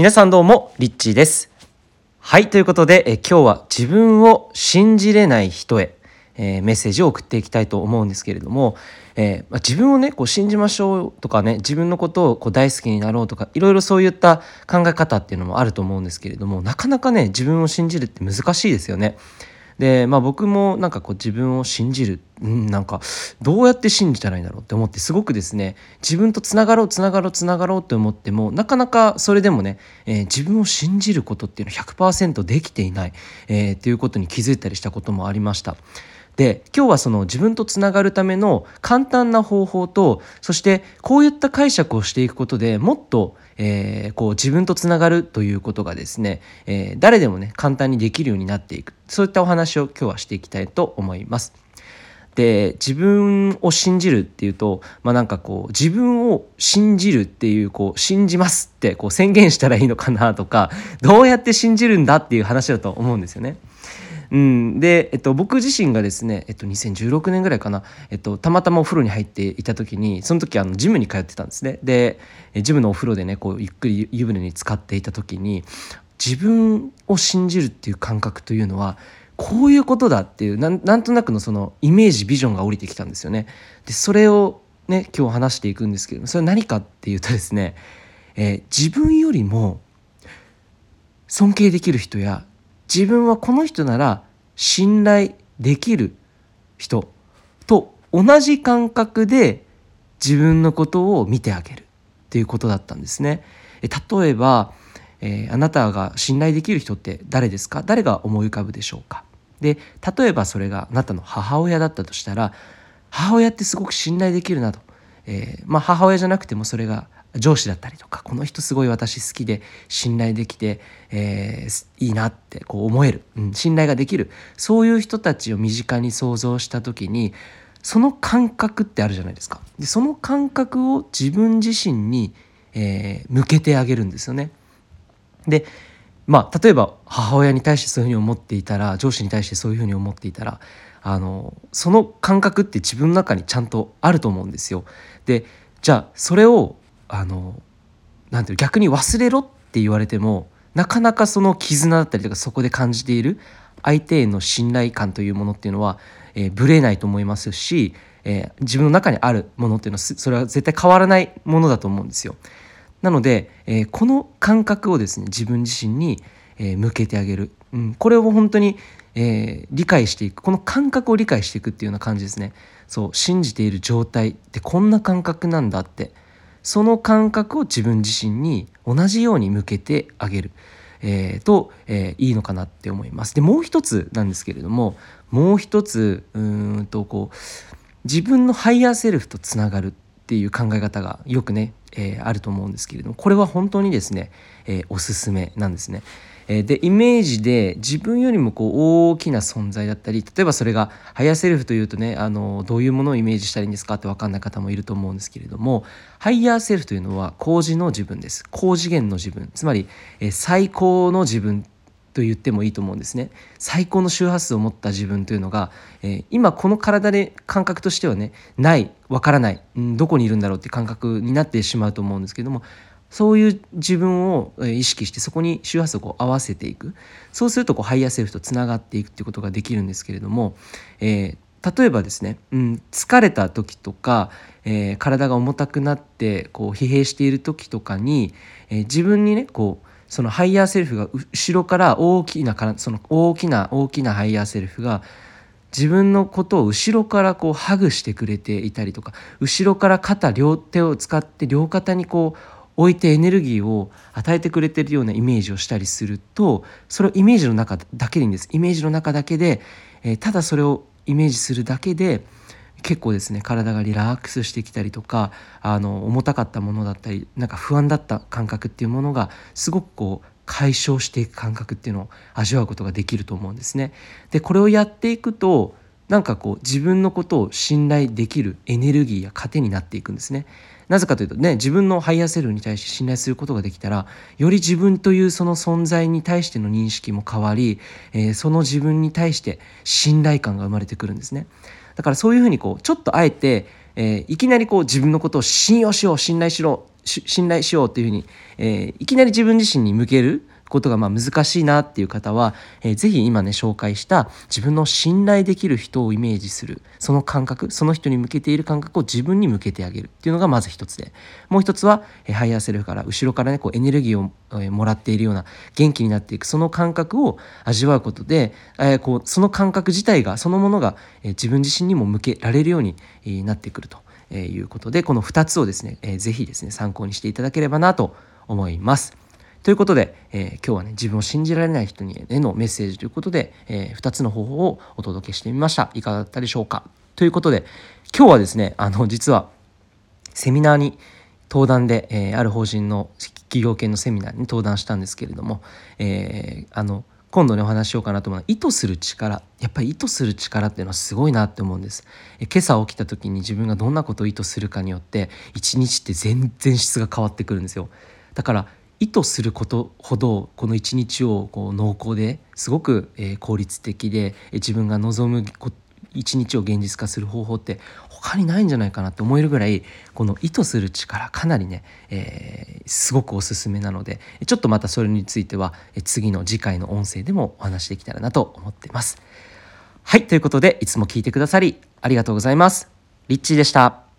皆さんどうも、リッチーです。はい、ということで、え今日は自分を信じれない人へ、えーメッセージを送っていきたいと思うんですけれども、えーまあ自分をねこう信じましょうとかね自分のことをこう大好きになろうとかいろいろそういった考え方っていうのもあると思うんですけれどもなかなかね自分を信じるって難しいですよね。でまあ僕もなんかこう自分を信じる、うん、なんかどうやって信じたらいいんだろうって思ってすごくですね自分とつながろうつながろうつながろうって思ってもなかなかそれでもね、えー自分を信じることっていうのは100%できていない、えーっていうことに気づいたりしたこともありました。で今日はその自分とつながるための簡単な方法とそしてこういった解釈をしていくことでもっと、えーこう自分とつながるということがですね、えー誰でもね簡単にできるようになっていくそういったお話を今日はしていきたいと思います。で自分を信じるっていうと、まあ、なんかこう自分を信じるっていうこう信じますってこう宣言したらいいのかなとかどうやって信じるんだっていう話だと思うんですよね。うん、で、えっと、僕自身がですね、えっと、2016年ぐらいかな、えっと、たまたまお風呂に入っていた時にその時あのジムに通ってたんですね。でジムのお風呂でねこうゆっくり湯船に浸かっていた時に自分を信じるっていう感覚というのはこういうことだっていうなんとなくのそのイメージビジョンが降りてきたんですよね。でそれをね今日話していくんですけどそれは何かっていうとですね、えー自分よりも尊敬できる人や自分はこの人なら信頼できる人と同じ感覚で自分のことを見てあげるっていうことだったんですね。え例えば、えーあなたが信頼できる人って誰ですか？誰が思い浮かぶでしょうか？で例えばそれがあなたの母親だったとしたら母親ってすごく信頼できるなと、えーまあ、母親じゃなくてもそれが上司だったりとかこの人すごい私好きで信頼できて、えーいいなってこう思える、うん、信頼ができるそういう人たちを身近に想像した時にその感覚ってあるじゃないですか。でその感覚を自分自身に、えー向けてあげるんですよね。でまあ例えば母親に対してそういうふうに思っていたら上司に対してそういうふうに思っていたらあのその感覚って自分の中にちゃんとあると思うんですよ。でじゃあそれをあのなんていう逆に忘れろって言われてもなかなかその絆だったりとかそこで感じている相手への信頼感というものっていうのは、えー、ぶれないと思いますし、えー自分の中にあるものっていうのはそれは絶対変わらないものだと思うんですよ。なので、えーこの感覚をですね自分自身に、えー向けてあげる、うん、これを本当に、えー理解していく。この感覚を理解していくっていうような感じですね。そう信じている状態ってこんな感覚なんだってその感覚を自分自身に同じように向けてあげる、えーと、えーいいのかなって思いますでもう一つなんですけれどももう一つうんとこう自分のハイヤーセルフとつながるっていう考え方がよくね、えーあると思うんですけれどもこれは本当にですね、えーおすすめなんですね。えでイメージで自分よりもこう大きな存在だったり例えばそれがハイヤーセルフというとねあのどういうものをイメージしたらいいんですかって分かんない方もいると思うんですけれどもハイヤーセルフというのは高次の自分です。高次元の自分。つまり、え最高の自分と言ってもいいと思うんですね。最高の周波数を持った自分というのが、え今この体で感覚としてはねないわからない、うん、どこにいるんだろうって感覚になってしまうと思うんですけどもそういう自分を意識してそこに周波数を合わせていく。そうするとこうハイヤーセルフとつながっていくっていうことができるんですけれども、えー例えばですね、うん、疲れた時とか、えー体が重たくなってこう疲弊している時とかに、えー自分にねこうそのハイヤーセルフが後ろから大きなその大きな大きなハイヤーセルフが自分のことを後ろからこうハグしてくれていたりとか後ろから肩両手を使って両肩にこう置いてエネルギーを与えてくれてるようなイメージをしたりするとそれをイメージの中だけでいいんですイメージの中だけで、えーただそれをイメージするだけで結構ですね体がリラックスしてきたりとかあの重たかったものだったりなんか不安だった感覚っていうものがすごくこう解消していく感覚っていうのを味わうことができると思うんですね。でこれをやっていくとなんかこう自分のことを信頼できるエネルギーや糧になっていくんですね。なぜかというとね自分のハイヤーセルフに対して信頼することができたらより自分というその存在に対しての認識も変わり、えーその自分に対して信頼感が生まれてくるんですね。だからそういうふうにこうちょっとあえて、えーいきなりこう自分のことを信用しよう信頼しろ信頼しようっていうふうに、えー、いきなり自分自身に向けることがまあ難しいなっていう方は、えー、ぜひ今ね紹介した自分の信頼できる人をイメージするその感覚その人に向けている感覚を自分に向けてあげるっていうのがまず一つでもう一つは、えー、ハイヤーセルフから後ろからねこうエネルギーを、え、もらっているような元気になっていくその感覚を味わうことで、えー、こうその感覚自体がそのものが、えー、自分自身にも向けられるように、えー、なってくると。えいうことでこの2つをですね、えー、ぜひですね参考にしていただければなと思います。ということで、えー、今日はね自分を信じられない人にへのメッセージということで、えー、2つの方法をお届けしてみました。いかがだったでしょうか？ということで今日はですねあの実はセミナーに登壇で、えー、ある法人の企業系のセミナーに登壇したんですけれども、えー、あの今度ねお話しようかなと思うのは意図する力。やっぱり意図する力っていうのはすごいなって思うんです。今朝起きた時に自分がどんなことを意図するかによって一日って全然質が変わってくるんですよ。だから意図することほどこの一日をこう濃厚ですごく、え効率的で、自分が望む一日を現実化する方法って他にないんじゃないかなって思えるぐらいこの意図する力かなりね、えー、すごくおすすめなのでちょっとまたそれについては次の次回の音声でもお話できたらなと思ってます。はいということでいつも聞いてくださりありがとうございます。リッチーでした。